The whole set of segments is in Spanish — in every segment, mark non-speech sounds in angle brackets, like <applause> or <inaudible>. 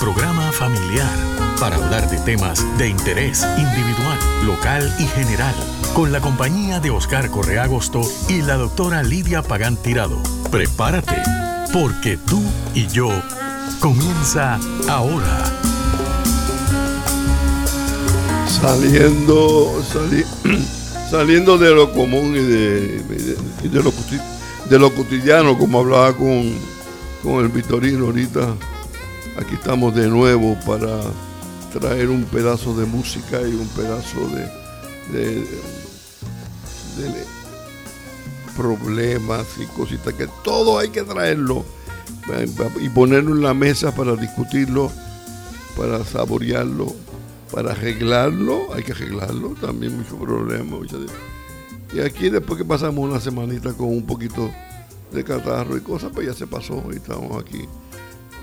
programa familiar para hablar de temas de interés individual, local y general, con la compañía de Oscar Correa Agosto y la doctora Lidia Pagán Tirado. Prepárate, porque tú y yo comienza ahora. Saliendo, <clears throat> saliendo de lo común y de, lo, de lo cotidiano, como hablaba con con el Vitorino ahorita. Aquí estamos de nuevo para traer un pedazo de música y un pedazo de, problemas y cositas que todo hay que traerlo y ponerlo en la mesa para discutirlo, para saborearlo, para arreglarlo, hay que arreglarlo, también muchos problemas. Y aquí después que pasamos una semanita con un poquito de catarro y cosas, pues ya se pasó y estamos aquí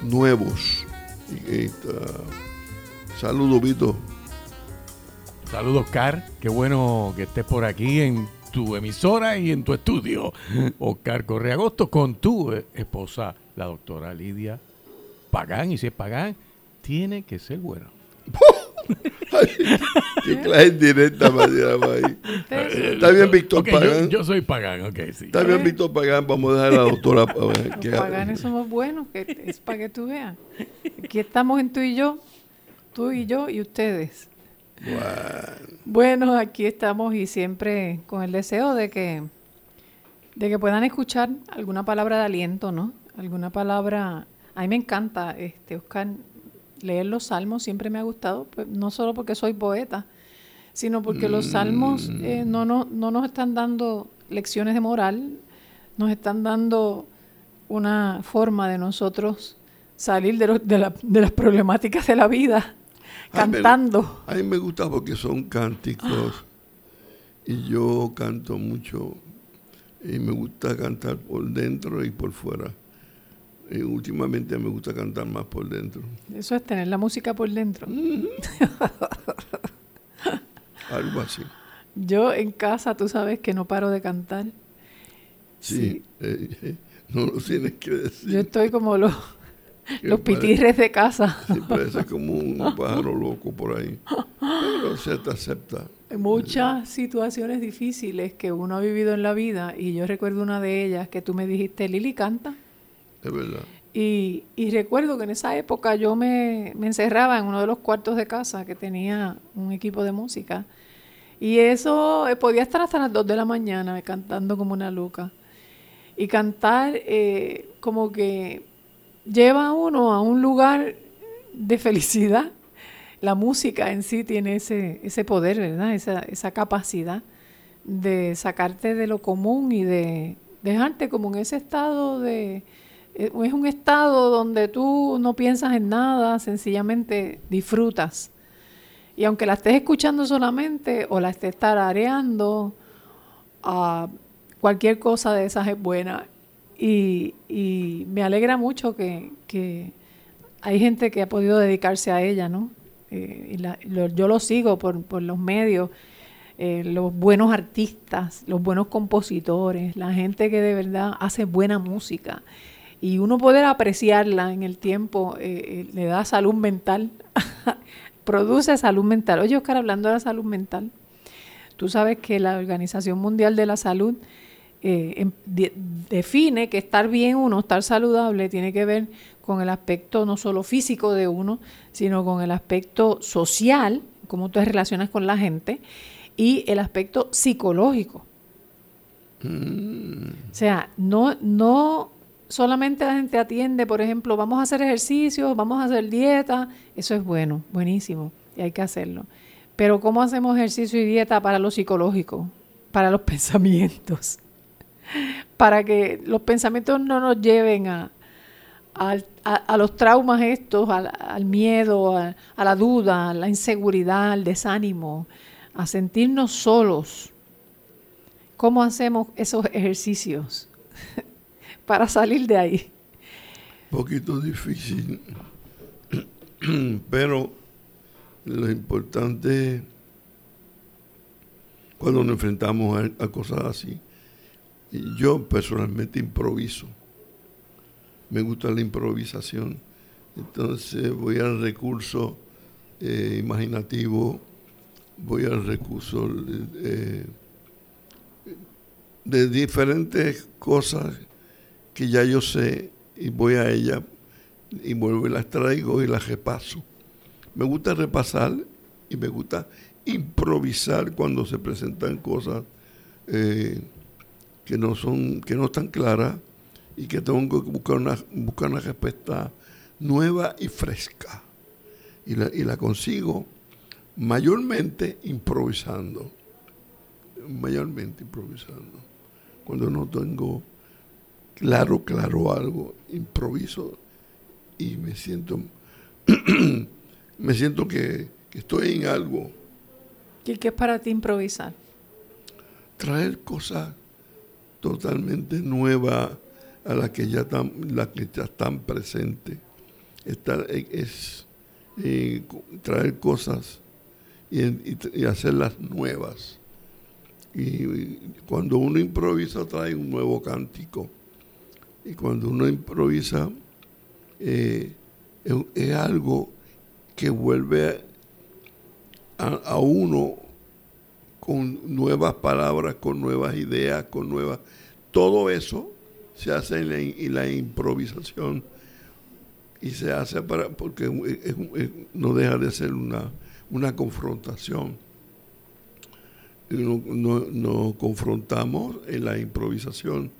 nuevos. Y, Saludos, Vito. Saludos, Oscar. Qué bueno que estés por aquí en tu emisora y en tu estudio. <laughs> Oscar Correa Agosto con tu esposa, la doctora Lidia Pagán. Y si es Pagán, tiene que ser bueno. <laughs> qué clase directa ahí. Está bien, Víctor Pagán. Yo, soy Pagán, ok, sí. Está bien, Víctor Pagán. Vamos a dejar a la doctora. Los Paganes somos buenos, que es para que tú veas. Aquí estamos en tú y yo, tú y yo y ustedes. Bueno. aquí estamos y siempre con el deseo de que, de que puedan escuchar alguna palabra de aliento, ¿no? Alguna palabra. A mí me encanta, este, Oscar, leer los salmos siempre me ha gustado, pues, no solo porque soy poeta, sino porque los salmos eh, no, no, no nos están dando lecciones de moral, nos están dando una forma de nosotros salir de, de, las problemáticas de la vida cantando. A mí, me gusta porque son cánticos y yo canto mucho y me gusta cantar por dentro y por fuera. Últimamente me gusta cantar más por dentro. Eso es tener la música por dentro. Algo así. Yo en casa, tú sabes que no paro de cantar. Sí, eh, eh, no lo tienes que decir. Yo estoy como los, los pitirres de casa. Sí, parece como un pájaro loco por ahí. Pero se te acepta. Muchas situaciones difíciles que uno ha vivido en la vida y yo recuerdo una de ellas que tú me dijiste, Lili, canta. Es verdad. Y, recuerdo que en esa época yo me, encerraba en uno de los cuartos de casa que tenía un equipo de música. Y eso eh, podía estar hasta las 2 de la mañana cantando como una loca. Y cantar eh, como que lleva a uno a un lugar de felicidad. La música en sí tiene ese, poder, ¿verdad? Esa, capacidad de sacarte de lo común y de dejarte como en ese estado de es un estado donde tú no piensas en nada, sencillamente disfrutas. Y aunque la estés escuchando solamente o la estés tarareando, uh, cualquier cosa de esas es buena. Y, me alegra mucho que, hay gente que ha podido dedicarse a ella, ¿no? Eh, yo lo sigo por, por los medios, eh, los buenos artistas, los buenos compositores, la gente que de verdad hace buena música y uno poder apreciarla en el tiempo eh, eh, le da salud mental, <laughs> produce salud mental. Oye, Oscar, hablando de la salud mental, tú sabes que la Organización Mundial de la Salud eh, em, define que estar bien uno, estar saludable, tiene que ver con el aspecto no solo físico de uno, sino con el aspecto social, cómo tú te relacionas con la gente, y el aspecto psicológico. Mm. O sea, no, no solamente la gente atiende, por ejemplo, vamos a hacer ejercicios, vamos a hacer dieta, eso es bueno, buenísimo, y hay que hacerlo. Pero ¿cómo hacemos ejercicio y dieta para lo psicológico? Para los <laughs> pensamientos. Para que los pensamientos no nos lleven a, a, los traumas estos, al, miedo, a, la duda, a la inseguridad, al desánimo, a sentirnos solos. ¿Cómo hacemos esos ejercicios <laughs> para salir de ahí? Un poquito difícil, pero lo importante cuando nos enfrentamos a cosas así, yo personalmente improviso me gusta la improvisación. Entonces voy al recurso eh, imaginativo, voy al recurso eh, de diferentes cosas que ya yo sé y voy a ella y vuelvo y las traigo y las repaso. Me gusta repasar y me gusta improvisar cuando se presentan cosas eh, que no son que no están claras y que tengo que buscar una, buscar una respuesta nueva y fresca. Y la, y la consigo mayormente improvisando. Mayormente improvisando. Cuando no tengo claro, claro algo, improviso y me siento, <clears throat> me siento que, que estoy en algo. ¿Y qué es para ti improvisar? Traer cosas totalmente nuevas a las que ya están, las que ya están presentes. Estar, es eh, traer cosas y, hacerlas nuevas. Y, cuando uno improvisa trae un nuevo cántico. Y cuando uno improvisa eh, es, algo que vuelve a, uno con nuevas palabras, con nuevas ideas, con nuevas... Todo eso se hace en la, improvisación y se hace para porque no deja de ser una, una confrontación. Nos no, confrontamos en la improvisación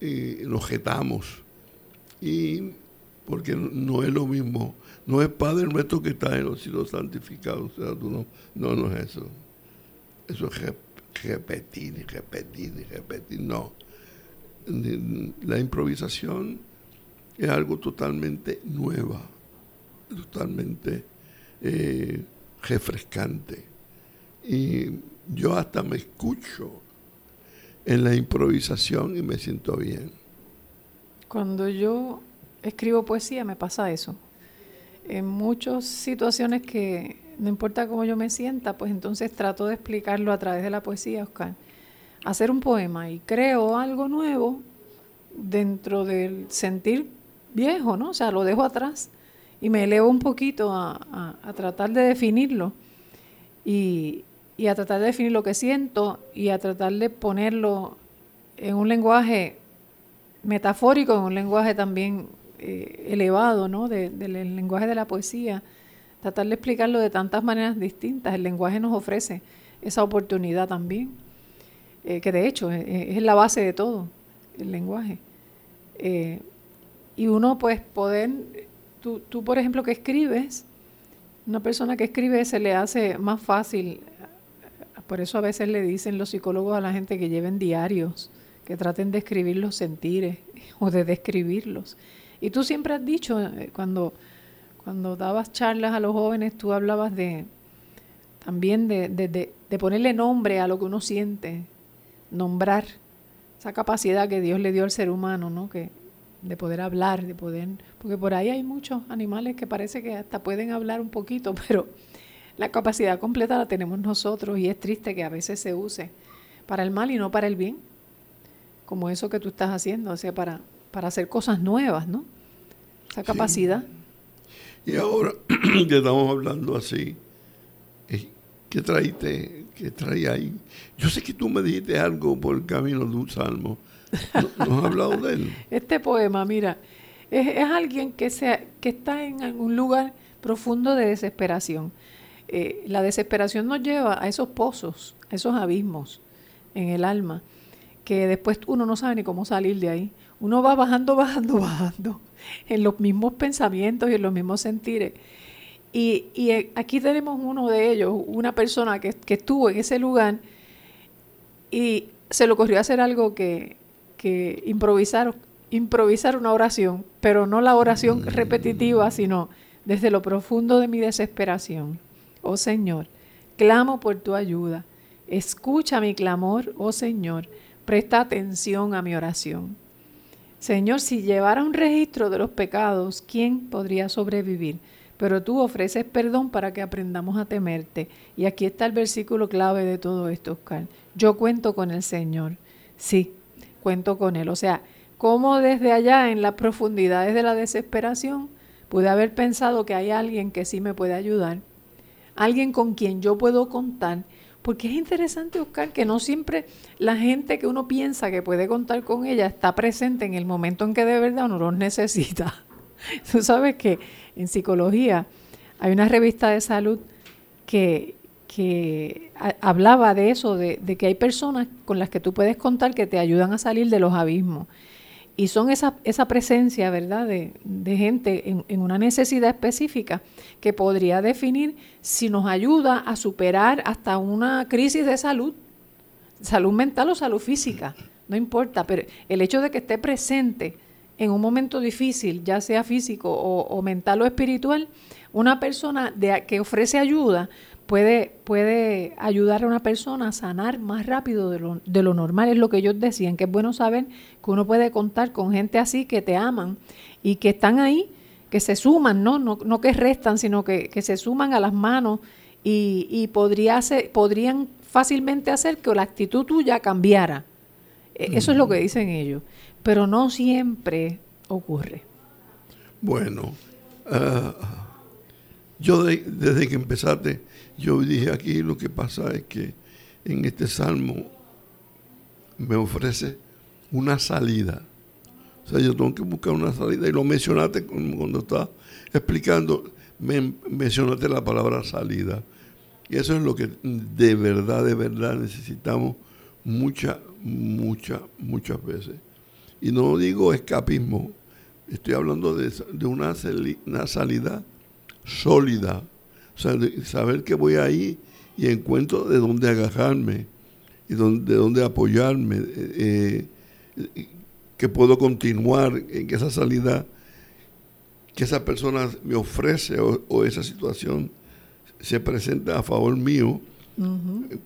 y nos jetamos. Y porque no es lo mismo, no es Padre nuestro que está en los cielos santificados, o sea, no, no, no es eso. Eso es repetir y repetir y repetir, no la improvisación es algo totalmente nueva, totalmente eh, refrescante. Y yo hasta me escucho en la improvisación y me siento bien. Cuando yo escribo poesía me pasa eso. En muchas situaciones que no importa cómo yo me sienta, pues entonces trato de explicarlo a través de la poesía, Oscar hacer un poema y creo algo nuevo dentro del sentir viejo, ¿no? O sea, lo dejo atrás y me elevo un poquito a, tratar de definirlo y, a tratar de definir lo que siento y a tratar de ponerlo en un lenguaje metafórico, en un lenguaje también eh, elevado, ¿no? del lenguaje de la poesía, tratar de explicarlo de tantas maneras distintas. El lenguaje nos ofrece esa oportunidad también. Eh, que de hecho eh, es, la base de todo, el lenguaje. y uno pues poder, tú, tú por ejemplo que escribes, una persona que escribe se le hace más fácil, por eso a veces le dicen los psicólogos a la gente que lleven diarios, que traten de escribir los sentires <laughs> o de describirlos. Y tú siempre has dicho, cuando, cuando dabas charlas a los jóvenes, tú hablabas de también de, de ponerle nombre a lo que uno siente, nombrar esa capacidad que Dios le dio al ser humano, ¿no? Que, de poder hablar, de poder, porque por ahí hay muchos animales que parece que hasta pueden hablar un poquito, <laughs> pero la capacidad completa la tenemos nosotros y es triste que a veces se use para el mal y no para el bien, como eso que tú estás haciendo, o sea, para, para hacer cosas nuevas, ¿no? Esa capacidad. Y ahora <clears throat> que estamos hablando así, ¿qué traíste que trae ahí. Yo sé que tú me dijiste algo por el camino de un salmo. ¿No, has hablado de él? <laughs> Este poema, mira, es, alguien que, se, que está en algún lugar profundo de desesperación. Eh, la desesperación nos lleva a esos pozos, a esos abismos en el alma, que después uno no sabe ni cómo salir de ahí. Uno va bajando, <laughs> bajando, bajando, en los mismos pensamientos y en los mismos sentires. Y, y, aquí tenemos uno de ellos, una persona que, estuvo en ese lugar y se le ocurrió hacer algo que, que improvisar improvisar una oración, pero no la oración repetitiva, sino desde lo profundo de mi desesperación. Oh Señor, clamo por tu ayuda. Escucha mi clamor, oh Señor. Presta atención a mi oración. Señor, si llevara un registro de los pecados, ¿quién podría sobrevivir? Pero tú ofreces perdón para que aprendamos a temerte. Y aquí está el versículo clave de todo esto, Oscar. Yo cuento con el Señor. Sí, cuento con Él. O sea, cómo desde allá, en las profundidades de la desesperación, pude haber pensado que hay alguien que sí me puede ayudar, alguien con quien yo puedo contar, porque es interesante, Oscar, que no siempre la gente que uno piensa que puede contar con ella está presente en el momento en que de verdad uno los necesita. <laughs> Tú sabes que en psicología hay una revista de salud que, que hablaba de eso, de, de, que hay personas con las que tú puedes contar que te ayudan a salir de los abismos. Y son esa, esa presencia, ¿verdad?, de, de gente en, en, una necesidad específica que podría definir si nos ayuda a superar hasta una crisis de salud, salud mental o salud física, no importa, pero el hecho de que esté presente en un momento difícil, ya sea físico o, mental o espiritual, una persona de, que ofrece ayuda puede, puede ayudar a una persona a sanar más rápido de lo, de lo, normal. Es lo que ellos decían, que es bueno saber que uno puede contar con gente así que te aman y que están ahí, que se suman, no, no, no que restan, sino que, que, se suman a las manos y, y podría ser, podrían fácilmente hacer que la actitud tuya cambiara. Mm. Eso es lo que dicen ellos. Pero no siempre ocurre. Bueno, uh, yo de, desde que empezaste yo dije aquí lo que pasa es que en este salmo me ofrece una salida. O sea, yo tengo que buscar una salida y lo mencionaste cuando estaba explicando, me mencionaste la palabra salida. Y eso es lo que de verdad, de verdad necesitamos muchas, muchas, muchas veces. Y no digo escapismo, estoy hablando de, de una, una salida sólida o sea, saber que voy ahí y encuentro de dónde agajarme y de dónde apoyarme, eh, eh, que puedo continuar en esa salida que esa persona me ofrece o, esa situación se presenta a favor mío,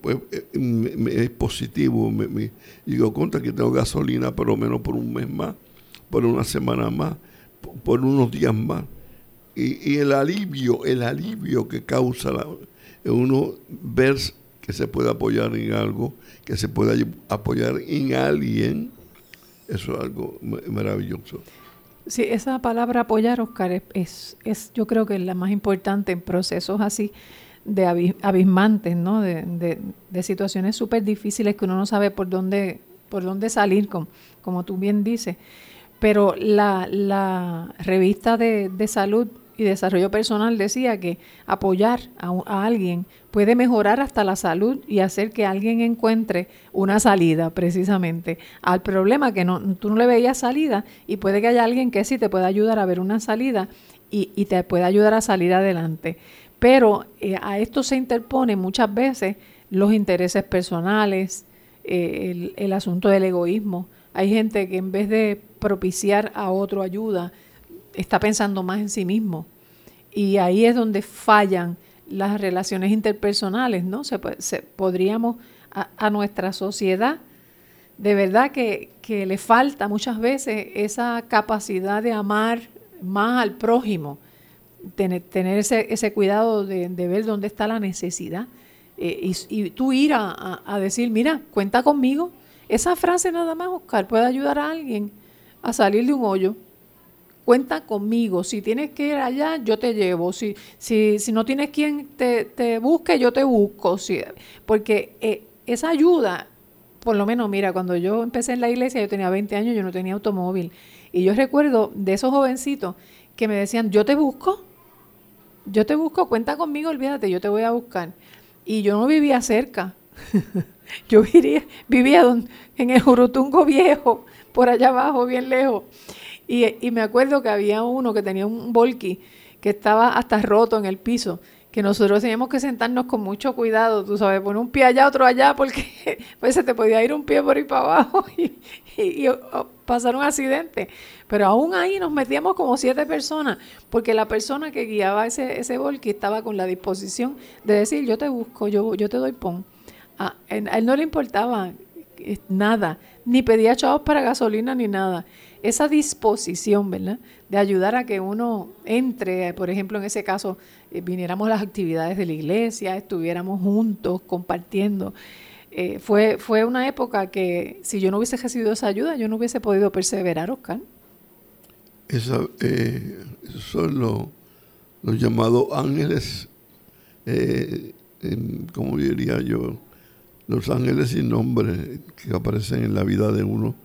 pues eh, es positivo. Me, digo, contra que tengo gasolina por lo menos por un mes más, por una semana más, por unos días más y, el alivio, el alivio que causa la, uno ver que se puede apoyar en algo, que se puede apoyar en alguien, eso es algo maravilloso. Sí, esa palabra apoyar, Oscar, es, es yo creo que es la más importante en procesos así de abismantes, ¿no? De, de, situaciones súper difíciles que uno no sabe por dónde, por dónde salir, como, como tú bien dices. Pero la, la revista de, de salud y Desarrollo Personal decía que apoyar a, alguien puede mejorar hasta la salud y hacer que alguien encuentre una salida precisamente al problema que no, tú no le veías salida y puede que haya alguien que sí te pueda ayudar a ver una salida y, te pueda ayudar a salir adelante. Pero eh, a esto se interpone muchas veces los intereses personales, eh, el asunto del egoísmo. Hay gente que en vez de propiciar a otro ayuda, está pensando más en sí mismo. Y ahí es donde fallan las relaciones interpersonales, ¿no? Se, podríamos a, nuestra sociedad, de verdad que, que, le falta muchas veces esa capacidad de amar más al prójimo, tener, tener ese, ese, cuidado de, de, ver dónde está la necesidad. Eh, y, tú ir a, a decir, mira, cuenta conmigo. Esa frase nada más, Oscar, puede ayudar a alguien a salir de un hoyo cuenta conmigo. Si tienes que ir allá, yo te llevo. Si, si, si no tienes quien te, te busque, yo te busco. Si, porque eh, esa ayuda, por lo menos, mira, cuando yo empecé en la iglesia, yo tenía 20 años, yo no tenía automóvil. Y yo recuerdo de esos jovencitos que me decían, yo te busco, yo te busco, cuenta conmigo, olvídate, yo te voy a buscar. Y yo no vivía cerca. <laughs> yo vivía, vivía en el Jurutungo Viejo, por allá abajo, bien lejos. Y, y, me acuerdo que había uno que tenía un volky que estaba hasta roto en el piso, que nosotros teníamos que sentarnos con mucho cuidado, tú sabes, poner un pie allá, otro allá, porque <laughs> pues se te podía ir un pie por ahí para abajo <laughs> y, y, pasar un accidente. Pero aún ahí nos metíamos como siete personas, porque la persona que guiaba ese, ese estaba con la disposición de decir, yo te busco, yo, yo te doy pon. A, él no le importaba eh, nada, ni pedía chavos para gasolina ni nada. Esa disposición, ¿verdad? De ayudar a que uno entre, por ejemplo, en ese caso, eh, viniéramos a las actividades de la iglesia, estuviéramos juntos compartiendo. Eh, fue, fue una época que si yo no hubiese recibido esa ayuda, yo no hubiese podido perseverar, Oscar. Esa, eh, son los, llamados ángeles, como diría yo, los ángeles sin nombre que aparecen en la vida de uno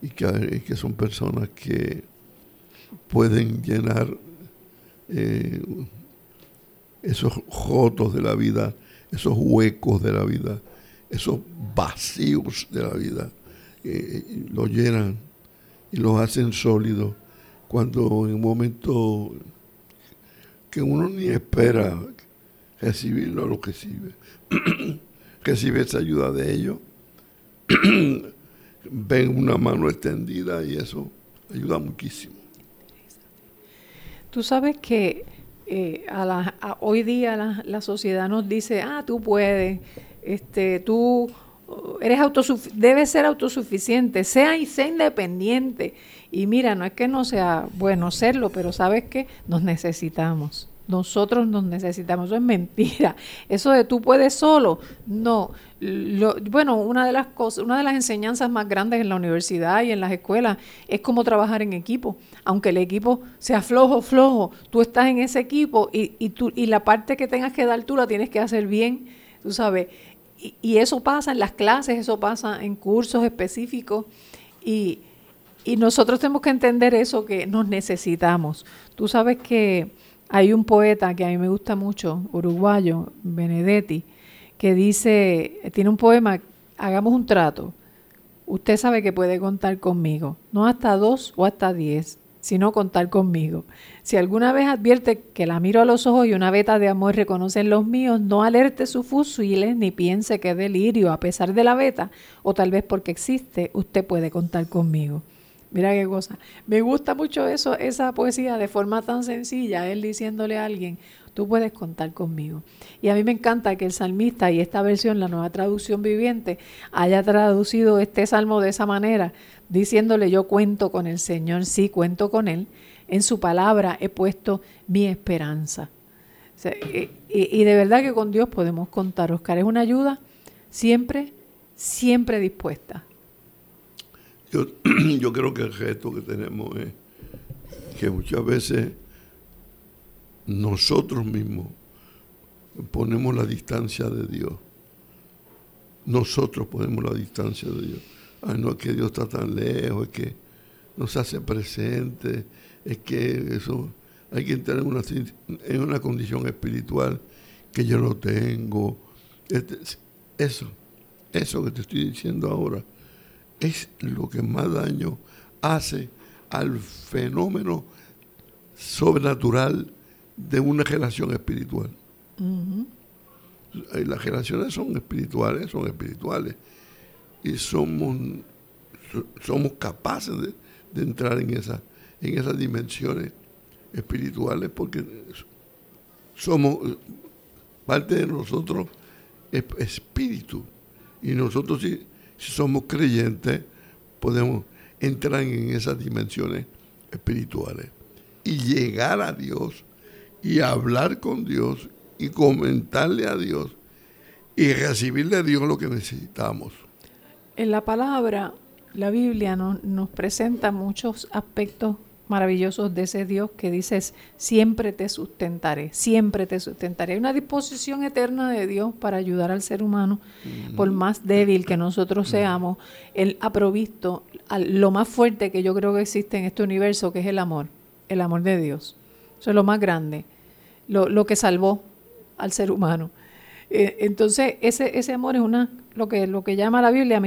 y que, son personas que pueden llenar esos jotos de la vida, esos huecos de la vida, esos vacíos de la vida, eh, lo llenan y los hacen sólidos cuando en un momento que uno ni espera recibirlo, lo recibe. <clears throat> recibe esa ayuda de ellos, <clears throat> ven una mano extendida y eso ayuda muchísimo. Tú sabes que eh, a la, hoy día la, la, sociedad nos dice, ah, tú puedes, este, tú eres debes ser autosuficiente, sea y sea independiente. Y mira, no es que no sea bueno serlo, pero sabes que nos necesitamos. Nosotros nos necesitamos, eso es mentira. <laughs> Eso de tú puedes solo, no. bueno, una de las cosas, una de las enseñanzas más grandes en la universidad y en las escuelas es cómo trabajar en equipo. Aunque el equipo sea flojo, flojo, tú estás en ese equipo y, y, tú, y la parte que tengas que dar tú la tienes que hacer bien, tú sabes. Y, y eso pasa en las clases, eso pasa en cursos específicos y, y nosotros tenemos que entender eso que nos necesitamos. Tú sabes que hay un poeta que a mí me gusta mucho, uruguayo, Benedetti, que dice, tiene un poema, hagamos un trato. Usted sabe que puede contar conmigo, no hasta dos o hasta diez, sino contar conmigo. Si alguna vez advierte que la miro a los ojos y una veta de amor reconoce en los míos, no alerte su fusiles ni piense que delirio a pesar de la veta, o tal vez porque existe, usted puede contar conmigo. Mira qué cosa. Me gusta mucho eso, esa poesía de forma tan sencilla, él diciéndole a alguien, tú puedes contar conmigo. Y a mí me encanta que el salmista y esta versión, la nueva traducción viviente, haya traducido este salmo de esa manera, diciéndole yo cuento con el Señor, sí cuento con Él, en su palabra he puesto mi esperanza. y, y de verdad que con Dios podemos contar, Oscar, es una ayuda siempre, siempre dispuesta yo, <clears throat> yo creo que el reto que tenemos es que muchas veces nosotros mismos ponemos la distancia de Dios. Nosotros ponemos la distancia de Dios. Ay, no es que Dios está tan lejos, es que nos hace presente, es que eso, hay que entrar en una, en una condición espiritual que yo no tengo. Este, eso, eso que te estoy diciendo ahora es lo que más daño hace al fenómeno sobrenatural de una relación espiritual. Las relaciones son espirituales, son espirituales. Y somos, somos capaces de, entrar en, esa, en esas dimensiones espirituales porque somos, parte de nosotros es espíritu. Y nosotros sí si somos creyentes, podemos entrar en esas dimensiones espirituales y llegar a Dios y hablar con Dios y comentarle a Dios y recibirle a Dios lo que necesitamos. En la palabra, la Biblia nos presenta muchos aspectos maravillosos de ese Dios que dices, siempre te sustentaré, siempre te sustentaré. Hay una disposición eterna de Dios para ayudar al ser humano, por más débil que nosotros seamos. Él ha provisto lo más fuerte que yo creo que existe en este universo, que es el amor, el amor de Dios. Eso es lo más grande, lo, lo que salvó al ser humano. Eh, entonces, ese, ese amor es una lo que, lo que llama la Biblia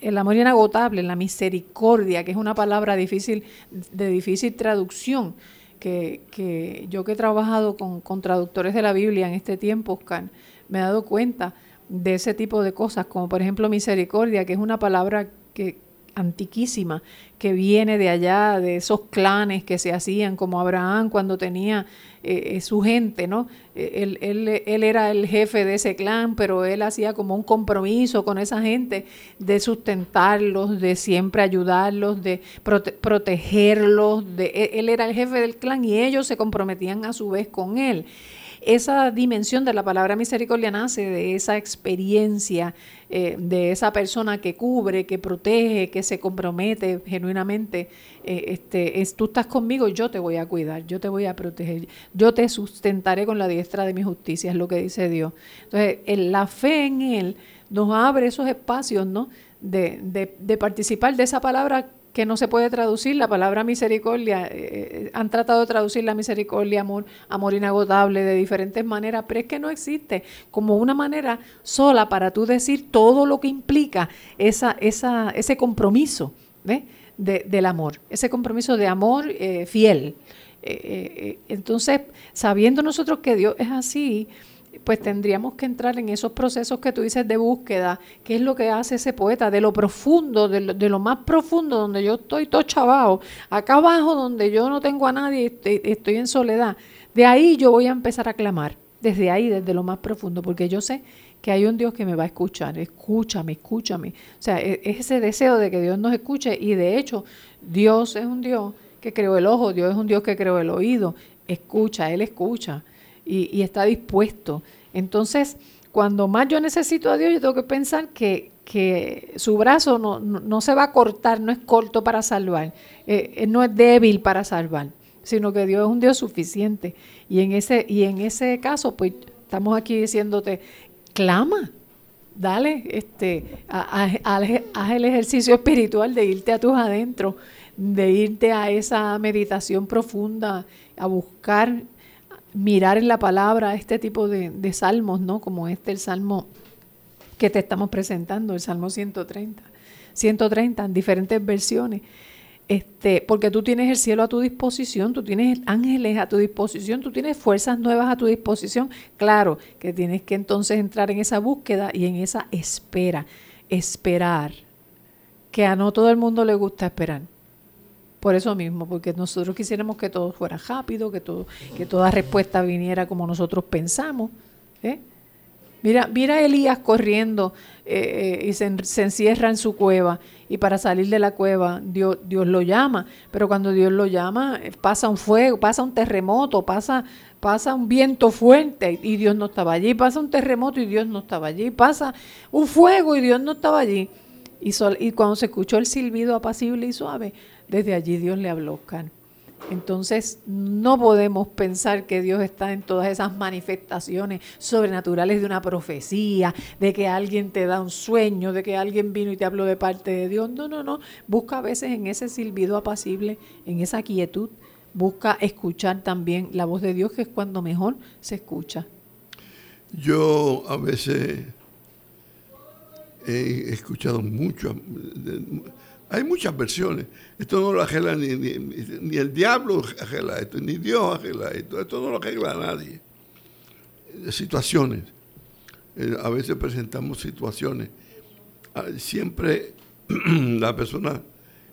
el amor inagotable, la misericordia, que es una palabra difícil, de difícil traducción, que, que yo que he trabajado con, con, traductores de la Biblia en este tiempo, Oscar, me he dado cuenta de ese tipo de cosas, como por ejemplo misericordia, que es una palabra que, antiquísima que viene de allá, de esos clanes que se hacían, como Abraham cuando tenía eh, eh, su gente, ¿no? Eh, él, él, él, era el jefe de ese clan, pero él hacía como un compromiso con esa gente de sustentarlos, de siempre ayudarlos, de protegerlos. De, e, él era el jefe del clan y ellos se comprometían a su vez con él esa dimensión de la palabra misericordia nace de esa experiencia eh, de esa persona que cubre, que protege, que se compromete genuinamente. Eh, este, es, tú estás conmigo, yo te voy a cuidar, yo te voy a proteger, yo te sustentaré con la diestra de mi justicia, es lo que dice Dios. Entonces, la fe en Él nos abre esos espacios, ¿no? De, de, de participar de esa palabra que no se puede traducir. La palabra misericordia, eh, eh, han tratado de traducir la misericordia, amor, amor inagotable de diferentes maneras, pero es que no existe como una manera sola para tú decir todo lo que implica esa, esa, ese compromiso del amor, ese compromiso de amor eh, fiel. entonces, sabiendo nosotros que Dios es así, pues tendríamos que entrar en esos procesos que tú dices de búsqueda, que es lo que hace ese poeta, de lo profundo, de lo, más profundo, donde yo estoy todo chavado, acá abajo donde yo no tengo a nadie, estoy, estoy en soledad, de ahí yo voy a empezar a clamar, desde ahí, desde lo más profundo, porque yo sé que hay un Dios que me va a escuchar, escúchame, escúchame. O sea, e, es ese deseo de que Dios nos escuche y de hecho Dios es un Dios que creó el ojo, Dios es un Dios que creó el oído, escucha, Él escucha y, está dispuesto. Entonces, cuando más yo necesito a Dios, yo tengo que pensar que, que su brazo no, no, se va a cortar, no es corto para salvar, eh, eh, no es débil para salvar, sino que Dios es un Dios suficiente. Y en ese, y en ese caso, pues estamos aquí diciéndote, clama, dale, este, haz el ejercicio espiritual de irte a tus adentros, de irte a esa meditación profunda, a buscar mirar en la palabra este tipo de, salmos, ¿no? Como este, el salmo que te estamos presentando, el salmo 130. 130 en diferentes versiones. Este, porque tú tienes el cielo a tu disposición, tú tienes ángeles a tu disposición, tú tienes fuerzas nuevas a tu disposición. Claro que tienes que entonces entrar en esa búsqueda y en esa espera, esperar, que a no todo el mundo le gusta esperar. Por eso mismo, porque nosotros quisiéramos que todo fuera rápido, que, todo, que toda respuesta viniera como nosotros pensamos. ¿eh? Mira, mira a Elías corriendo eh, eh, y se, encierra en su cueva y para salir de la cueva Dios, Dios lo llama, pero cuando Dios lo llama pasa un fuego, pasa un terremoto, pasa, pasa un viento fuerte y Dios no estaba allí, pasa un terremoto y Dios no estaba allí, pasa un fuego y Dios no estaba allí. Y, y cuando se escuchó el silbido apacible y suave, desde allí Dios le habló, Entonces, no podemos pensar que Dios está en todas esas manifestaciones sobrenaturales de una profecía, de que alguien te da un sueño, de que alguien vino y te habló de parte de Dios. No, no, no. Busca a veces en ese silbido apacible, en esa quietud, busca escuchar también la voz de Dios, que es cuando mejor se escucha. Yo a veces he escuchado mucho hay muchas versiones. Esto no lo arregla ni, ni, el diablo arregla esto, ni Dios arregla esto. Esto no lo arregla nadie. Situaciones. Eh, a veces presentamos situaciones. Ah, siempre <clears throat> la persona,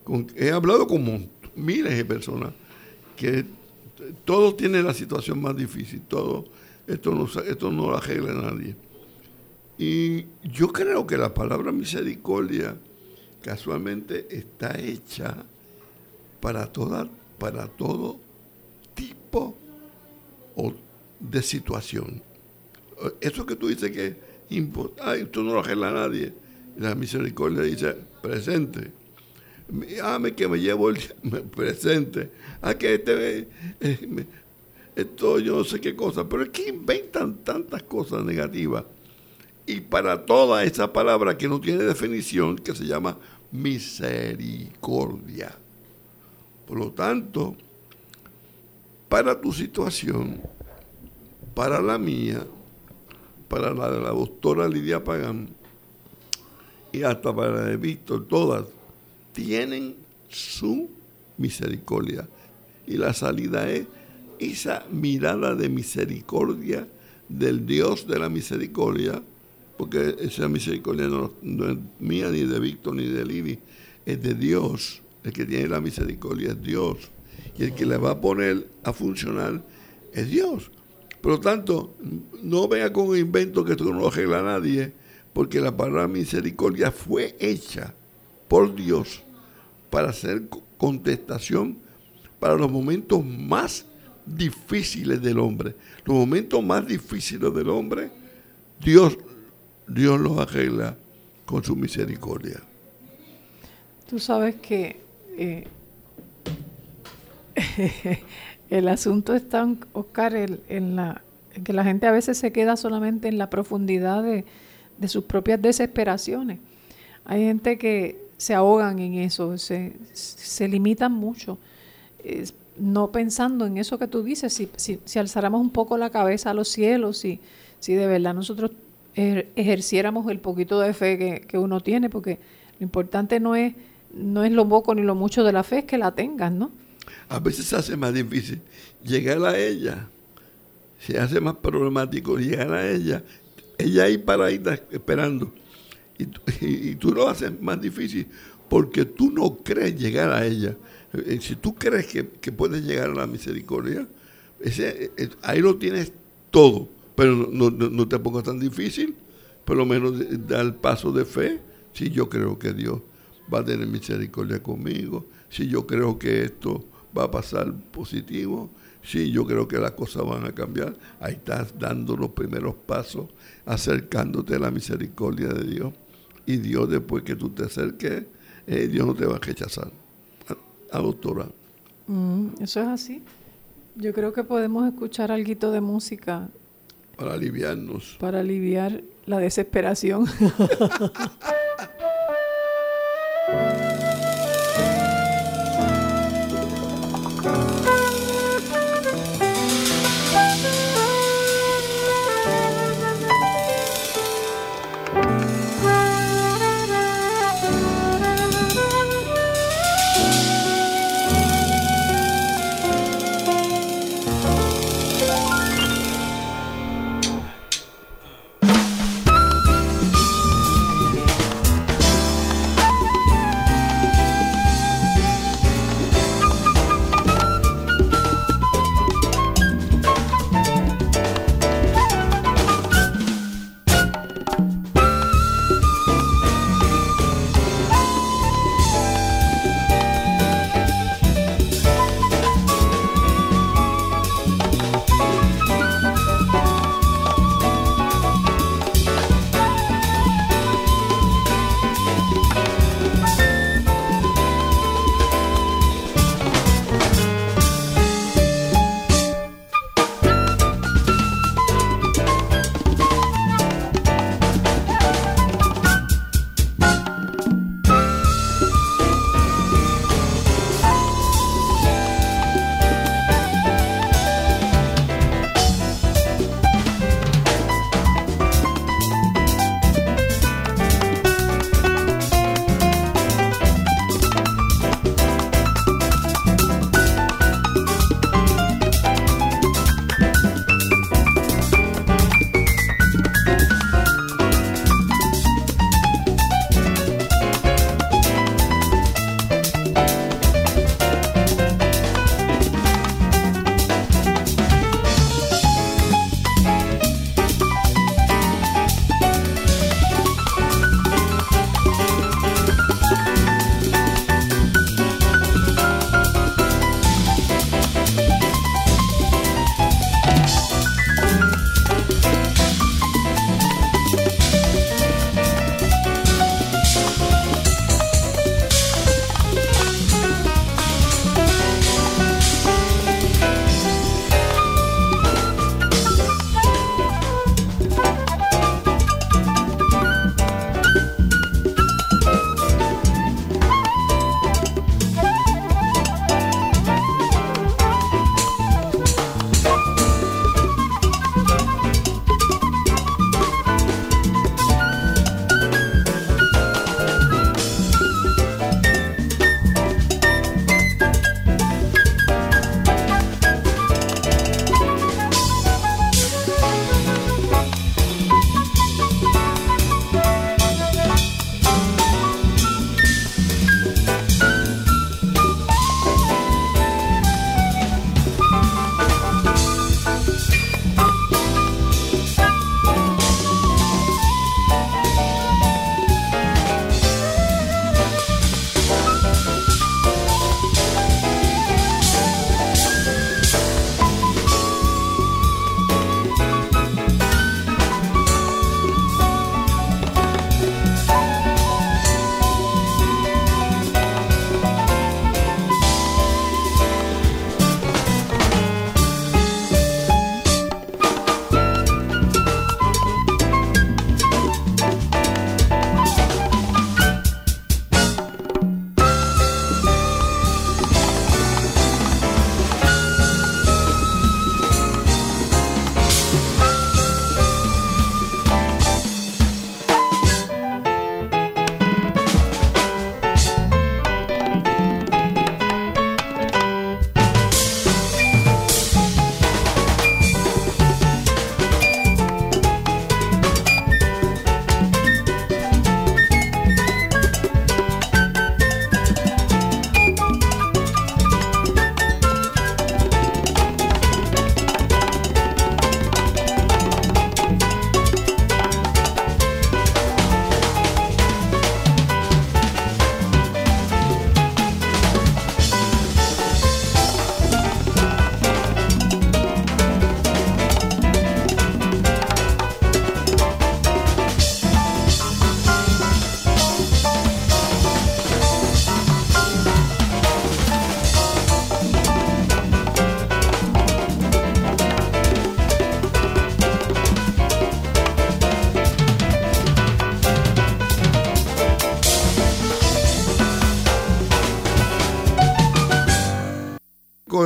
con, he hablado con miles de personas que todo tiene la situación más difícil, todo, esto no, esto no lo arregla nadie. Y yo creo que la palabra misericordia casualmente está hecha para, toda, para todo tipo de situación. Eso que tú dices que ay, tú no lo arregla nadie. La misericordia dice, presente. Ame que me llevo el <laughs> presente. A ah, que este, eh, esto yo no sé qué cosa. Pero es que inventan tantas cosas negativas y para toda esa palabra que no tiene definición, que se llama misericordia. Por lo tanto, para tu situación, para la mía, para la de la doctora Lidia Pagán y hasta para la de Víctor, todas tienen su misericordia. Y la salida es esa mirada de misericordia del Dios de la misericordia, porque esa misericordia no, es mía, ni de Víctor, ni de Lili, es de Dios. El que tiene la misericordia es Dios. Y el que le va a poner a funcionar es Dios. Por lo tanto, no vea con invento que esto no lo arregla nadie, porque la palabra misericordia fue hecha por Dios para hacer contestación para los momentos más difíciles del hombre. Los momentos más difíciles del hombre, Dios, Dios los arregla con su misericordia. Tú sabes que eh, <laughs> el asunto está, Oscar, en, la, que la gente a veces se queda solamente en la profundidad de, sus propias desesperaciones. Hay gente que se ahogan en eso, se, se limitan mucho, no pensando en eso que tú dices, si, si, alzáramos un poco la cabeza a los cielos, si, si de verdad nosotros ejerciéramos el poquito de fe que, que uno tiene, porque lo importante no es, no es lo poco ni lo mucho de la fe, es que la tengas, ¿no? a veces se hace más difícil llegar a ella. Se hace más problemático llegar a ella. Ella ahí paradita esperando. Y, <laughs> y, tú lo haces más difícil porque tú no crees llegar a ella. Eh, si tú crees que, puedes llegar a la misericordia, eh, ahí lo tienes todo. Pero no, te pongas tan difícil. Por lo menos da el paso de fe. Si yo creo que Dios va a tener misericordia conmigo. Si yo creo que esto va a pasar positivo. Sí, yo creo que las cosas van a cambiar. Ahí estás dando los primeros pasos, acercándote a la misericordia de Dios. Y Dios, después que tú te acerques, eh, Dios no te va a rechazar. A, doctora. Mm, eso es así. Yo creo que podemos escuchar algo de música. Para aliviarnos. Para aliviar la desesperación. <laughs>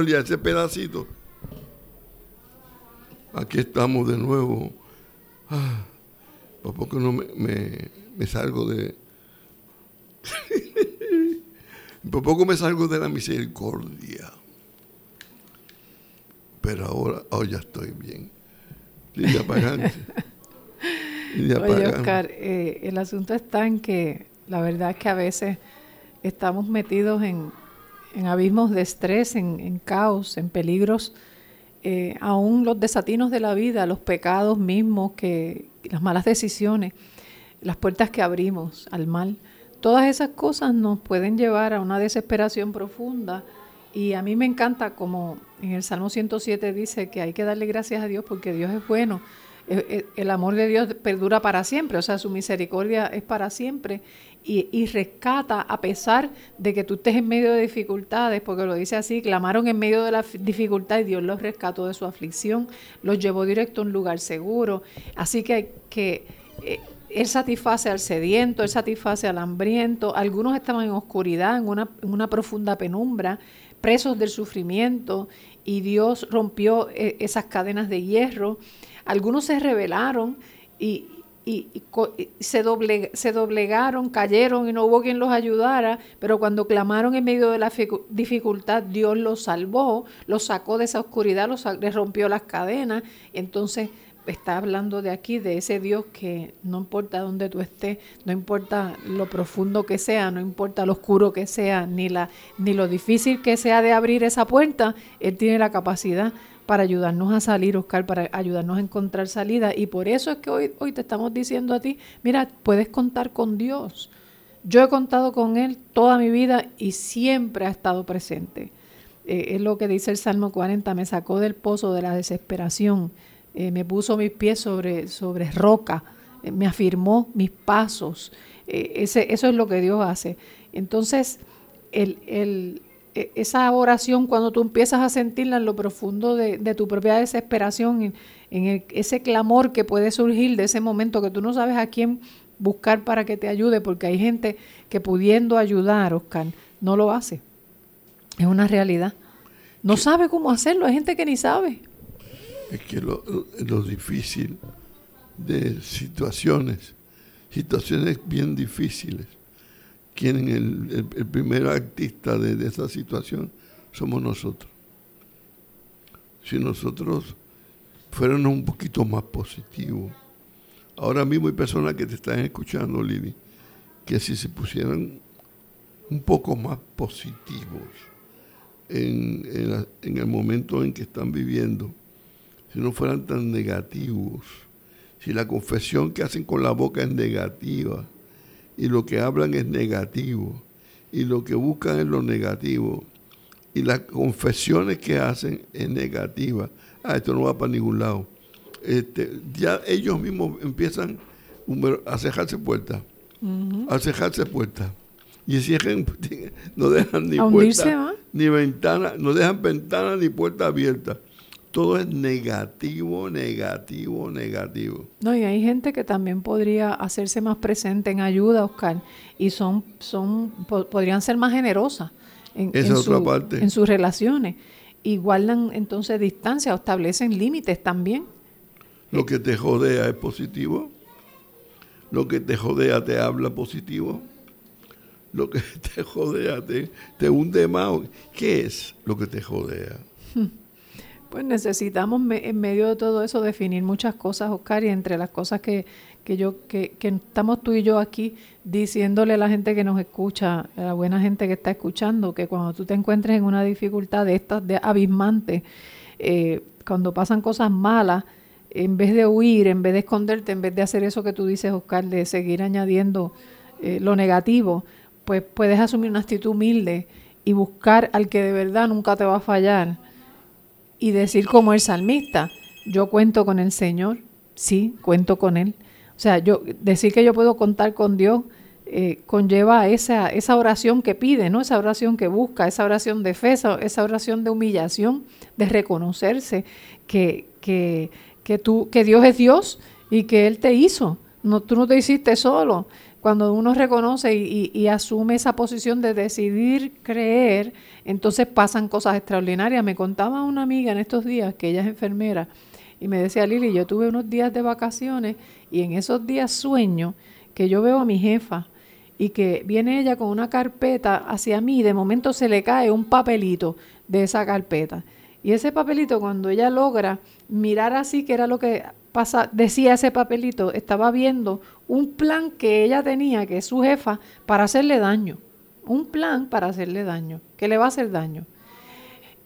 misericordia, ese pedacito. Aquí estamos de nuevo. Ah, por poco no me, me salgo de... <laughs> por poco me salgo de la misericordia. Pero ahora, oh, ya estoy bien. Lidia Pagante. <laughs> Oye, Oscar, eh, el asunto está en que la verdad es que a veces estamos metidos en, abismos de estrés, en, caos, en peligros, eh, aún los desatinos de la vida, los pecados mismos, que las malas decisiones, las puertas que abrimos al mal, todas esas cosas nos pueden llevar a una desesperación profunda. Y a mí me encanta como en el Salmo 107 dice que hay que darle gracias a Dios porque Dios es bueno el amor de Dios perdura para siempre, o sea, su misericordia es para siempre y, rescata a pesar de que tú estés en medio de dificultades, porque lo dice así, clamaron en medio de la dificultad y Dios los rescató de su aflicción, los llevó directo a un lugar seguro. Así que, que eh, Él satisface al sediento, Él satisface al hambriento, algunos estaban en oscuridad, en una profunda penumbra, presos del sufrimiento, y Dios rompió esas cadenas de hierro. Algunos se rebelaron y, se, se doblegaron, cayeron y no hubo quien los ayudara, pero cuando clamaron en medio de la dificultad, Dios los salvó, los sacó de esa oscuridad, los, les rompió las cadenas. Entonces está hablando de aquí, de ese Dios que no importa dónde tú estés, no importa lo profundo que sea, no importa lo oscuro que sea, ni, la, ni lo difícil que sea de abrir esa puerta, Él tiene la capacidad para ayudarnos a salir, Oscar, para ayudarnos a encontrar salida. Y por eso es que hoy, hoy te estamos diciendo a ti, mira, puedes contar con Dios. Yo he contado con Él toda mi vida y siempre ha estado presente. Eh, es lo que dice el Salmo 40, me sacó del pozo de la desesperación, eh, me puso mis pies sobre, sobre roca, eh, me afirmó mis pasos. eso es lo que Dios hace. Entonces, el, el, esa oración cuando tú empiezas a sentirla en lo profundo de, tu propia desesperación, en, ese clamor que puede surgir de ese momento que tú no sabes a quién buscar para que te ayude, porque hay gente que pudiendo ayudar, Oscar, no lo hace. Es una realidad. No sabe cómo hacerlo, hay gente que ni sabe. Es que lo, lo difícil de situaciones, situaciones bien difíciles, quien el, el, primer artista de, esa situación somos nosotros. Si nosotros fuéramos un poquito más positivos, ahora mismo hay personas que te están escuchando, Lili, que si se pusieran un poco más positivos en el momento en que están viviendo, si no fueran tan negativos, si la confesión que hacen con la boca es negativa, y lo que hablan es negativo y lo que buscan es lo negativo y las confesiones que hacen es negativa. Ah, esto no va para ningún lado. Este, ya ellos mismos empiezan a cejarse puertas, a cejarse puertas. Y cierran, <laughs> no dejan ni puerta, ni ventana, no dejan ventana ni puerta abierta todo es negativo, negativo, negativo. No, y hay gente que también podría hacerse más presente en ayuda, Oscar, y son, son, podrían ser más generosas en, en sus relaciones. Y guardan entonces distancia o establecen límites también. Lo que te jodea es positivo. Lo que te jodea te habla positivo. Lo que <laughs> te jodea te, te hunde más. ¿Qué es lo que te jodea? Pues necesitamos en medio de todo eso definir muchas cosas, Oscar, y entre las cosas que, que yo, que, que, estamos tú y yo aquí diciéndole a la gente que nos escucha, a la buena gente que está escuchando, que cuando tú te encuentres en una dificultad de estas de abismante, eh, cuando pasan cosas malas, en vez de huir, en vez de esconderte, en vez de hacer eso que tú dices, Oscar, de seguir añadiendo eh, lo negativo, pues puedes asumir una actitud humilde y buscar al que de verdad nunca te va a fallar y decir como el salmista, yo cuento con el Señor, sí, cuento con Él. O sea, yo decir que yo puedo contar con Dios eh, conlleva esa, esa oración que pide, ¿no? Esa oración que busca, esa oración de fe, esa, oración de humillación, de reconocerse que, que, que, tú, que Dios es Dios y que Él te hizo no, tú no te hiciste solo. Cuando uno reconoce y, y, asume esa posición de decidir creer, entonces pasan cosas extraordinarias. Me contaba una amiga en estos días que ella es enfermera y me decía, Lili, yo tuve unos días de vacaciones y en esos días sueño que yo veo a mi jefa y que viene ella con una carpeta hacia mí y de momento se le cae un papelito de esa carpeta. Y ese papelito, cuando ella logra mirar así, que era lo que decía ese papelito, estaba viendo un plan que ella tenía, que es su jefa, para hacerle daño. Un plan para hacerle daño, que le va a hacer daño.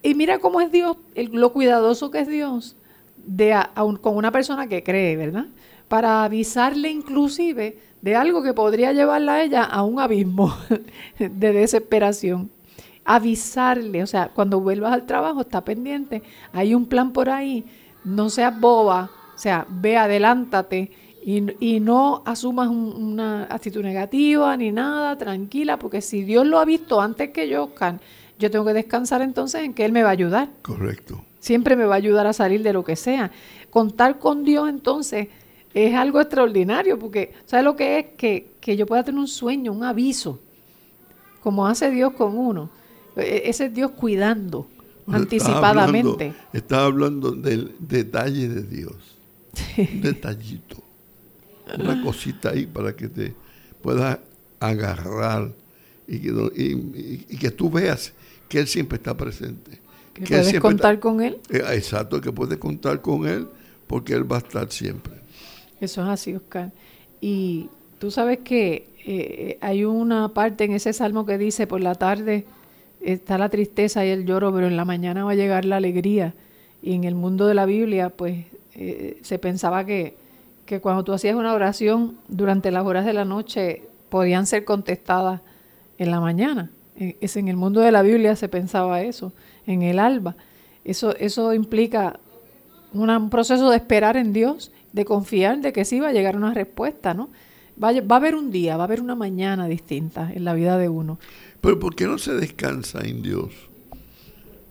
Y mira cómo es Dios, lo cuidadoso que es Dios de con una persona que cree, ¿verdad? Para avisarle inclusive de algo que podría llevarla a ella a un abismo <laughs> de desesperación. Avisarle, o sea, cuando vuelvas al trabajo está pendiente, hay un plan por ahí, no seas boba, o sea, ve, adelántate y, no asumas una actitud negativa ni nada, tranquila, porque si Dios lo ha visto antes que yo, yo tengo que descansar entonces en que Él me va a ayudar. Correcto. Siempre me va a ayudar a salir de lo que sea. Contar con Dios entonces es algo extraordinario, porque ¿sabes lo que es? Que, que yo pueda tener un sueño, un aviso, como hace Dios con uno. E, ese es Dios cuidando <laughs> anticipadamente. Estaba hablando, del detalle de Dios. Un detallito. Una cosita ahí para que te puedas agarrar y que, y, que tú veas que Él siempre está presente. Que, puedes contar con Él. Eh, exacto, que puedes contar con Él porque Él va a estar siempre. Eso es así, Oscar. Y tú sabes que eh, hay una parte en ese salmo que dice, por la tarde está la tristeza y el lloro, pero en la mañana va a llegar la alegría. Y en el mundo de la Biblia, pues eh, se pensaba que, que cuando tú hacías una oración durante las horas de la noche, podían ser contestadas en la mañana. E, es en el mundo de la Biblia se pensaba eso, en el alba. Eso, eso implica un proceso de esperar en Dios de confiar de que sí va a llegar una respuesta, ¿no? Va, va, a haber un día, va a haber una mañana distinta en la vida de uno. Pero ¿por qué no se descansa en Dios?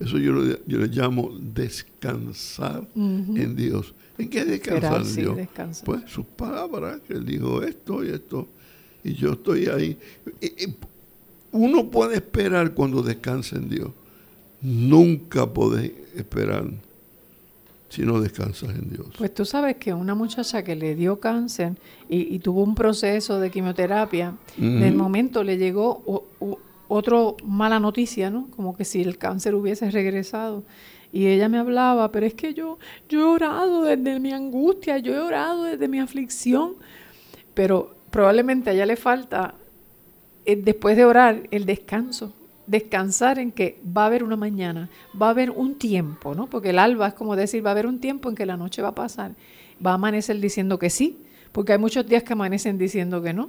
Eso yo lo, yo llamo descansar en Dios. ¿En qué descansar en Dios? Pues sus palabras, que Él dijo esto y esto, y yo estoy ahí. Uno puede esperar cuando descansa en Dios. Nunca puede esperar si no descansas en Dios. Pues tú sabes que una muchacha que le dio cáncer y, tuvo un proceso de quimioterapia, en el momento le llegó otra mala noticia, ¿no? Como que si el cáncer hubiese regresado. Y ella me hablaba, pero es que yo, yo he orado desde mi angustia, yo he orado desde mi aflicción, pero probablemente a ella le falta, eh, después de orar, el descanso descansar en que va a haber una mañana, va a haber un tiempo, ¿no? Porque el alba es como decir, va a haber un tiempo en que la noche va a pasar, va a amanecer diciendo que sí, porque hay muchos días que amanecen diciendo que no.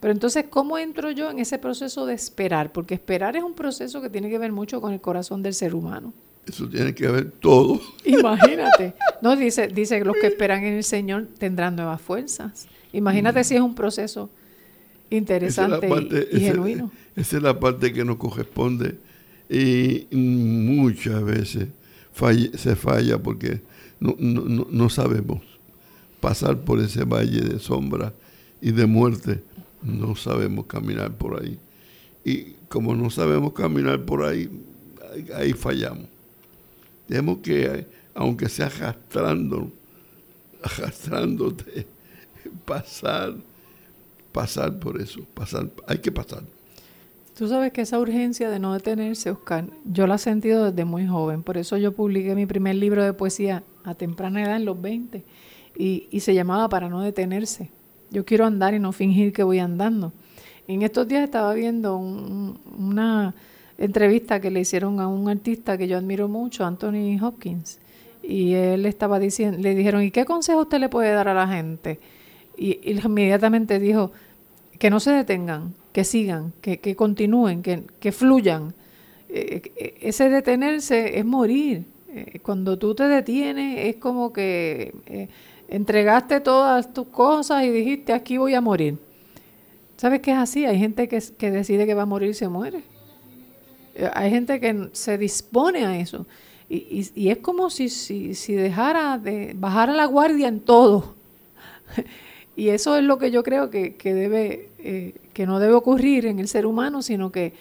Pero entonces, ¿cómo entro yo en ese proceso de esperar? Porque esperar es un proceso que tiene que ver mucho con el corazón del ser humano. Eso tiene que ver todo. <laughs> Imagínate. No, dice, dice que los que esperan en el Señor tendrán nuevas fuerzas. Imagínate mm. si es un proceso interesante y, genuino. Esa es la parte que nos corresponde y muchas veces se falla porque no, no, no, sabemos pasar por ese valle de sombra y de muerte. No sabemos caminar por ahí. Y como no sabemos caminar por ahí, ahí, fallamos. Tenemos que, aunque sea arrastrando, arrastrándote, <laughs> pasar pasar por eso, pasar, hay que pasar. Tú sabes que esa urgencia de no detenerse, Oscar, yo la he sentido desde muy joven. Por eso yo publiqué mi primer libro de poesía a temprana edad, en los 20, y, se llamaba Para no detenerse. Yo quiero andar y no fingir que voy andando. En estos días estaba viendo una entrevista que le hicieron a un artista que yo admiro mucho, Anthony Hopkins, y él estaba diciendo, le dijeron, ¿y qué consejo usted le puede dar a la gente? y, inmediatamente dijo que no se detengan, que sigan, que, continúen, que, fluyan. Eh, eh, ese detenerse es morir. Eh, cuando tú te detienes es como que entregaste todas tus cosas y dijiste aquí voy a morir. ¿Sabes qué es así? Hay gente que, que decide que va a morir y se muere. Hay gente que se dispone a eso. Y, y, es como si, si, si dejara de bajar a la guardia en todo <laughs> Y eso es lo que yo creo que, debe, eh, que no debe ocurrir en el ser humano, sino que,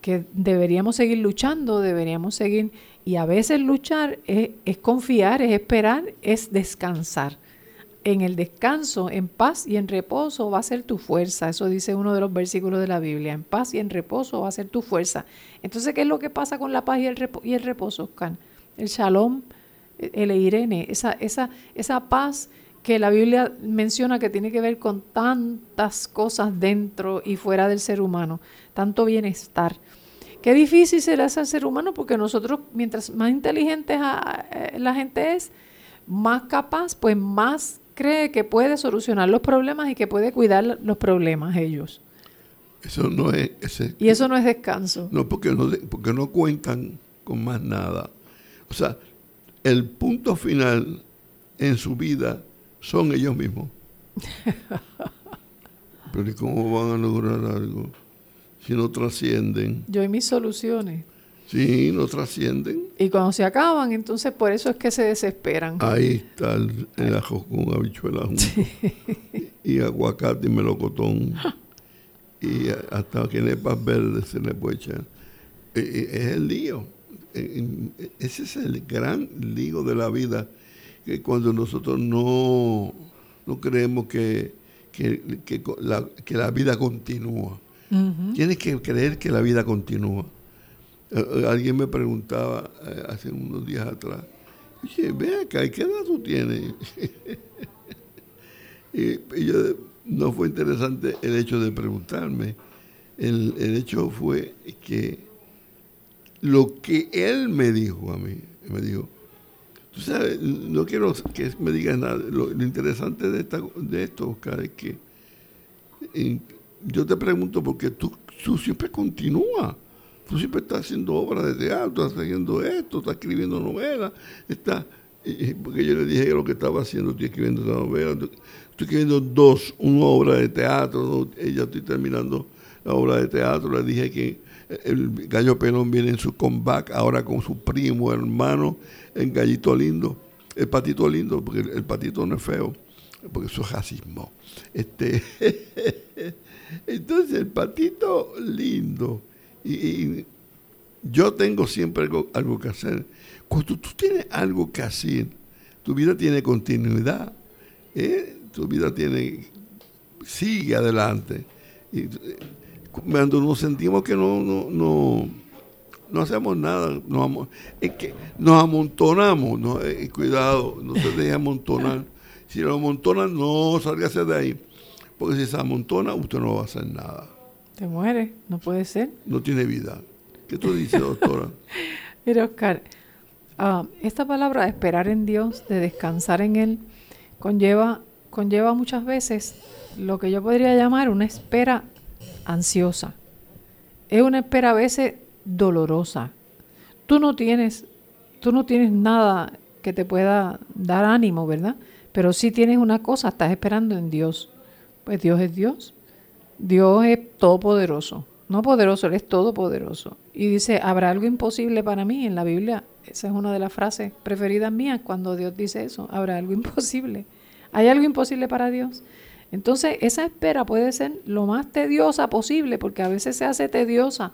que deberíamos seguir luchando, deberíamos seguir, y a veces luchar es, es confiar, es esperar, es descansar en el descanso, en paz y en reposo va a ser tu fuerza. Eso dice uno de los versículos de la Biblia. En paz y en reposo va a ser tu fuerza. Entonces, ¿qué es lo que pasa con la paz y el, reposo, y el shalom, el irene, esa, paz que la Biblia menciona que tiene que ver con tantas cosas dentro y fuera del ser humano, tanto bienestar. Qué difícil será ser ser humano porque nosotros, mientras más inteligentes la gente es, más capaz, pues más cree que puede solucionar los problemas y que puede cuidar los problemas ellos. Eso no es... y eso no es descanso. No porque, no, porque no cuentan con más nada. O sea, el punto final en su vida son ellos mismos. <laughs> Pero ¿y cómo van a lograr algo si no trascienden? Yo y mis soluciones. Sí, no trascienden. Y cuando se acaban, entonces por eso es que se desesperan. Ahí está el, ajo con habichuela y, aguacate y melocotón. y hasta que nepas verdes se le puede echar. E, e, es el lío. E, ese es el gran lío de la vida. Que cuando nosotros no, no creemos que, que, la, vida continúa. Tienes que creer que la vida continúa. Eh, eh, alguien me preguntaba eh, hace unos días atrás, dije, ve acá, ¿qué edad tú tienes? <laughs> y, yo, no fue interesante el hecho de preguntarme, el, hecho fue que lo que él me dijo a mí, me dijo, tú sabes, no quiero que me digas nada, lo, interesante de, esta, de esto, Oscar, es que yo te pregunto porque tú, tú siempre continúas Tú siempre estás haciendo obras de teatro, estás haciendo esto, estás escribiendo novelas, está porque yo le dije que lo que estaba haciendo, estoy escribiendo esta novela, estoy escribiendo dos, una obra de teatro, ella estoy terminando la obra de teatro, le dije que el Gallo Pelón viene en su comeback ahora con su primo hermano en Gallito Lindo, el patito lindo, porque el, patito no es feo, porque eso es racismo. Este, <laughs> entonces el patito lindo y, yo tengo siempre algo, que hacer. Cuando tú tienes algo que hacer, tu vida tiene continuidad, ¿eh? tu vida tiene, sigue adelante. Y, eh, cuando nos sentimos que no, no, no, no hacemos nada, no, es que nos amontonamos, no, eh, cuidado, no se deje amontonar. Si lo amontonan, no salga de ahí, porque si se amontona, usted no va a hacer nada. Te muere, no puede ser. No tiene vida. ¿Qué tú dices, doctora? <laughs> Mira, Oscar, ah, esta palabra de esperar en Dios, de descansar en Él, conlleva, conlleva muchas veces lo que yo podría llamar una espera ansiosa. Es una espera a veces dolorosa. Tú no tienes, tú no tienes nada que te pueda dar ánimo, ¿verdad? Pero sí tienes una cosa, estás esperando en Dios. Pues Dios es Dios. Dios es todopoderoso. No poderoso, Él es todopoderoso. Y dice, ¿habrá algo imposible para mí? En la Biblia, esa es una de las frases preferidas mías cuando Dios dice eso, ¿habrá algo <laughs> imposible? ¿Hay algo imposible para Dios? Entonces, esa espera puede ser lo más tediosa posible, porque a veces se hace tediosa.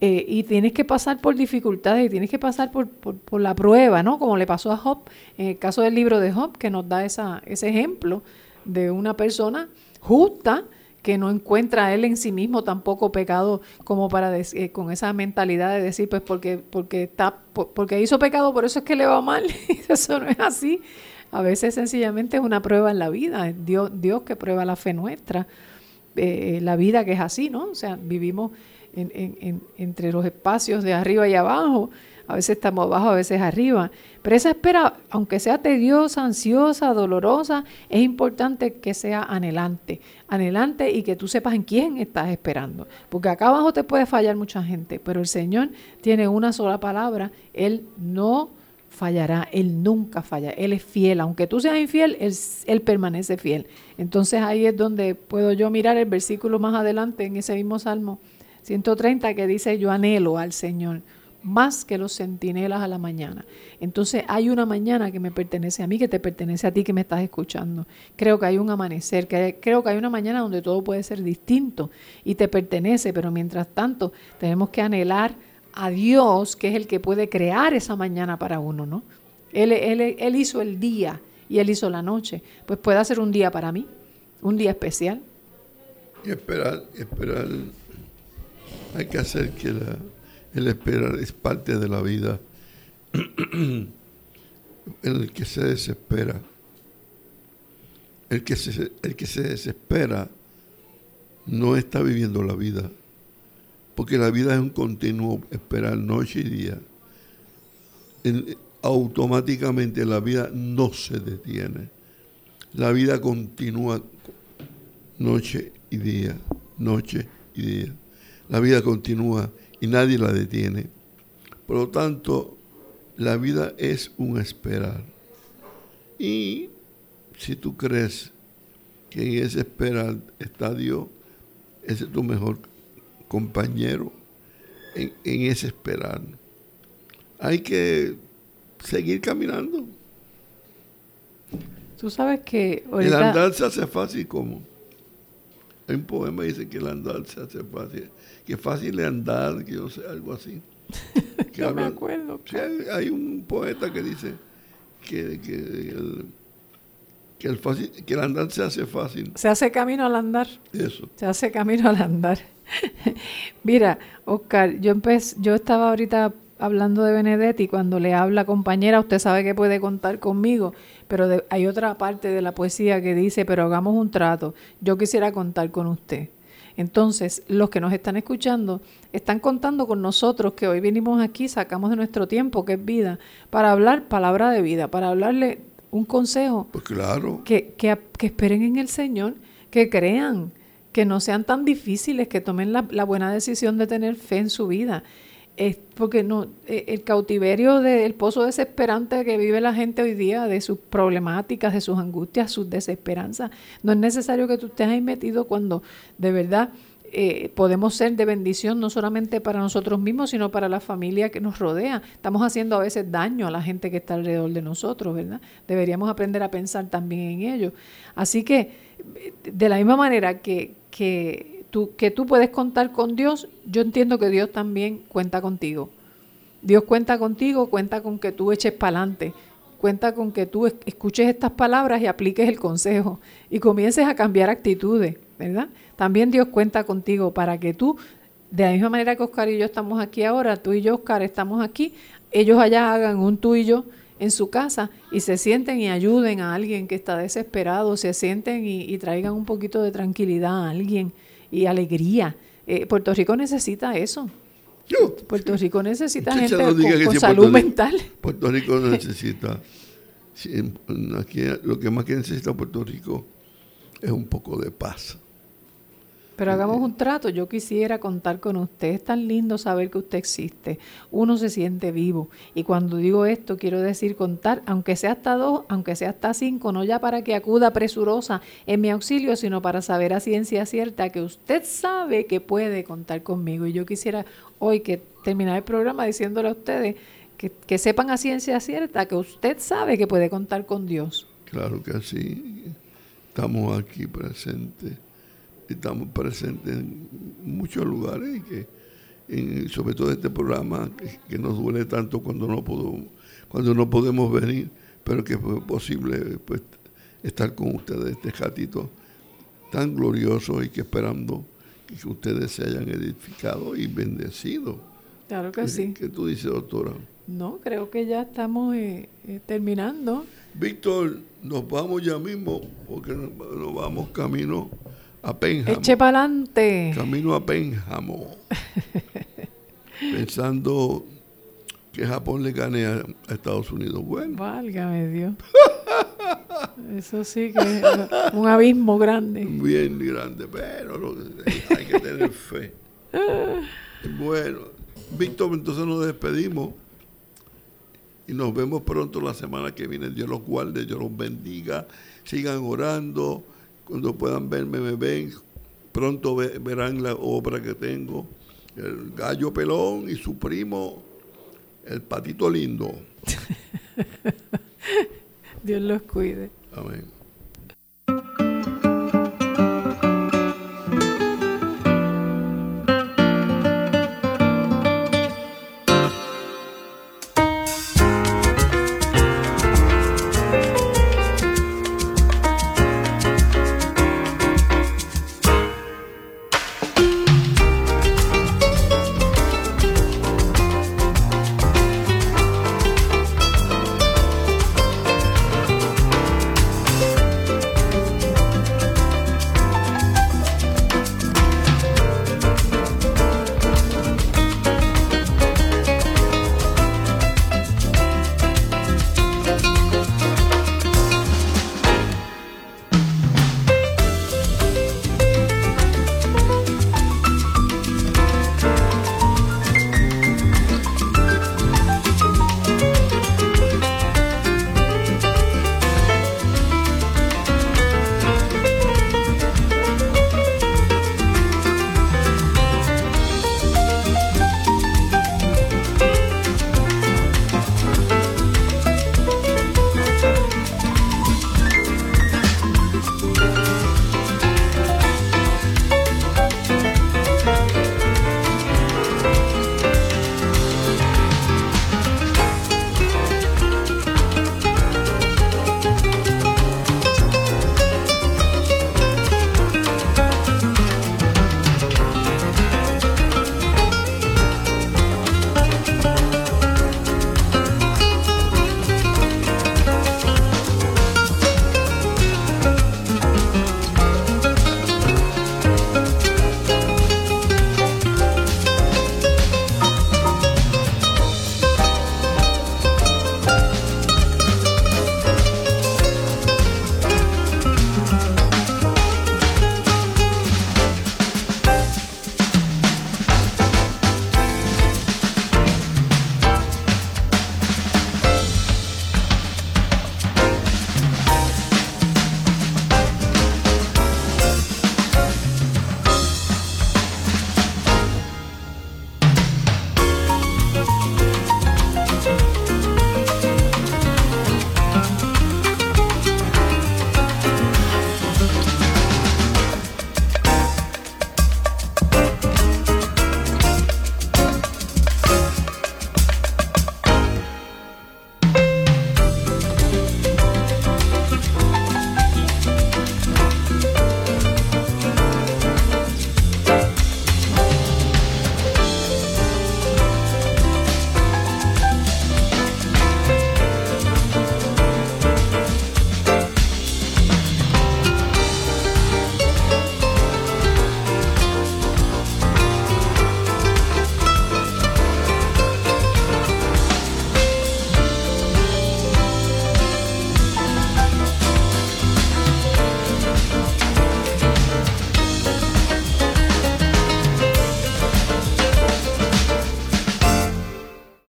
Eh, y tienes que pasar por dificultades y tienes que pasar por, por, la prueba, ¿no? Como le pasó a Job, en el caso del libro de Job, que nos da esa, ese ejemplo de una persona justa, que no encuentra él en sí mismo tampoco pecado como para eh, con esa mentalidad de decir pues porque porque está porque hizo pecado por eso es que le va mal. <laughs> Eso no es así. A veces sencillamente es una prueba en la vida. Dios Dios que prueba la fe nuestra eh, la vida que es así no o sea vivimos entre los espacios de arriba y abajo a veces estamos abajo, a veces arriba. Pero esa espera, aunque sea tediosa, ansiosa, dolorosa, es importante que sea anhelante. Anhelante y que tú sepas en quién estás esperando. Porque acá abajo te puede fallar mucha gente, pero el Señor tiene una sola palabra. Él no fallará, Él nunca falla, Él es fiel, aunque tú seas infiel, él, él, permanece fiel. Entonces ahí es donde puedo yo mirar el versículo más adelante en ese mismo Salmo 130 que dice, yo anhelo al Señor más que los centinelas a la mañana. Entonces hay una mañana que me pertenece a mí, que te pertenece a ti que me estás escuchando. Creo que hay un amanecer, que creo que hay una mañana donde todo puede ser distinto y te pertenece, pero mientras tanto tenemos que anhelar a Dios, que es el que puede crear esa mañana para uno, ¿no? Él, él, él hizo el día y Él hizo la noche. Pues puede hacer un día para mí, un día especial. Y esperar, esperar, hay que hacer que la, el esperar es parte de la vida <clears throat> el que se desespera. El que se, el que se desespera no está viviendo la vida, porque la vida es un continuo esperar noche y día. automáticamente la vida no se detiene. La vida continúa noche y día, noche y día. La vida continúa y nadie la detiene. Por lo tanto, la vida es un esperar. Y si tú crees que en ese esperar está Dios, ese es tu mejor compañero en, ese esperar. Hay que seguir caminando. Tú sabes que el andar se hace fácil como. Hay un poema que dice que el andar se hace fácil que fácil de andar, que yo sé, algo así. <laughs> Que me acuerdo. hay, un poeta que dice que, que, el, que, el fácil, que el andar se hace fácil. Se hace camino al andar. Eso. Se hace camino al andar. <laughs> Mira, Oscar, yo empecé, yo estaba ahorita hablando de Benedetti, cuando le habla compañera, usted sabe que puede contar conmigo, pero hay otra parte de la poesía que dice, pero hagamos un trato, yo quisiera contar con usted. Entonces, los que nos están escuchando están contando con nosotros que hoy venimos aquí, sacamos de nuestro tiempo, que es vida, para hablar palabra de vida, para hablarle un consejo. Pues claro. Que, que, esperen en el Señor, que crean, que no sean tan difíciles, que tomen la, la buena decisión de tener fe en su vida es porque no e, el cautiverio del pozo desesperante que vive la gente hoy día de sus problemáticas de sus angustias sus desesperanzas no es necesario que tú estés ahí metido cuando de verdad eh, podemos ser de bendición no solamente para nosotros mismos sino para la familia que nos rodea. Estamos haciendo a veces daño a la gente que está alrededor de nosotros verdad deberíamos aprender a pensar también en ello. Así que de la misma manera que que que tú puedes contar con Dios, yo entiendo que Dios también cuenta contigo. Dios cuenta contigo, cuenta con que tú eches para adelante, cuenta con que tú escuches estas palabras y apliques el consejo y comiences a cambiar actitudes, ¿verdad? También Dios cuenta contigo para que tú, de la misma manera que Oscar y yo estamos aquí ahora, tú y yo, Oscar, estamos aquí, ellos allá hagan un tú y yo en su casa y se sienten y ayuden a alguien que está desesperado, se sienten y, y traigan un poquito de tranquilidad a alguien y alegría. Eh, Puerto Rico necesita eso. Puerto Rico necesita gente con, salud mental. Puerto Rico <laughs> necesita, aquí lo que más que necesita Puerto Rico es un poco de paz. Pero hagamos un trato, yo quisiera contar con usted, es tan lindo saber que usted existe, uno se siente vivo. Y cuando digo esto quiero decir contar, aunque sea hasta dos, aunque sea hasta cinco, no ya para que acuda presurosa en mi auxilio, sino para saber a ciencia cierta que usted sabe que puede contar conmigo. Y yo quisiera hoy que terminar el programa diciéndole a ustedes que, que sepan a ciencia cierta que usted sabe que puede contar con Dios. Claro que sí, estamos aquí presentes estamos presentes en muchos lugares y que sobre todo este programa que, nos duele tanto cuando no podemos, cuando no podemos venir, pero que fue posible pues, estar con ustedes este ratito tan glorioso y que esperando que ustedes se hayan edificado y bendecido. Claro que sí. ¿Qué tú dices, doctora? No, creo que ya estamos eh, eh, terminando. Víctor, nos vamos ya mismo porque nos vamos camino a Pénjamo. Eche para adelante. Camino a Pénjamo. <laughs> pensando que Japón le gane a, Estados Unidos. Bueno. Válgame Dios. <laughs> Eso sí que es un abismo grande. Bien grande, pero hay que tener fe. Bueno, Víctor, entonces nos despedimos y nos vemos pronto la semana que viene. Dios los guarde, Dios los bendiga. Sigan orando cuando puedan verme, me ven. Pronto verán la obra que tengo. El gallo pelón y su primo el patito lindo. <laughs> Dios los cuide. Amén.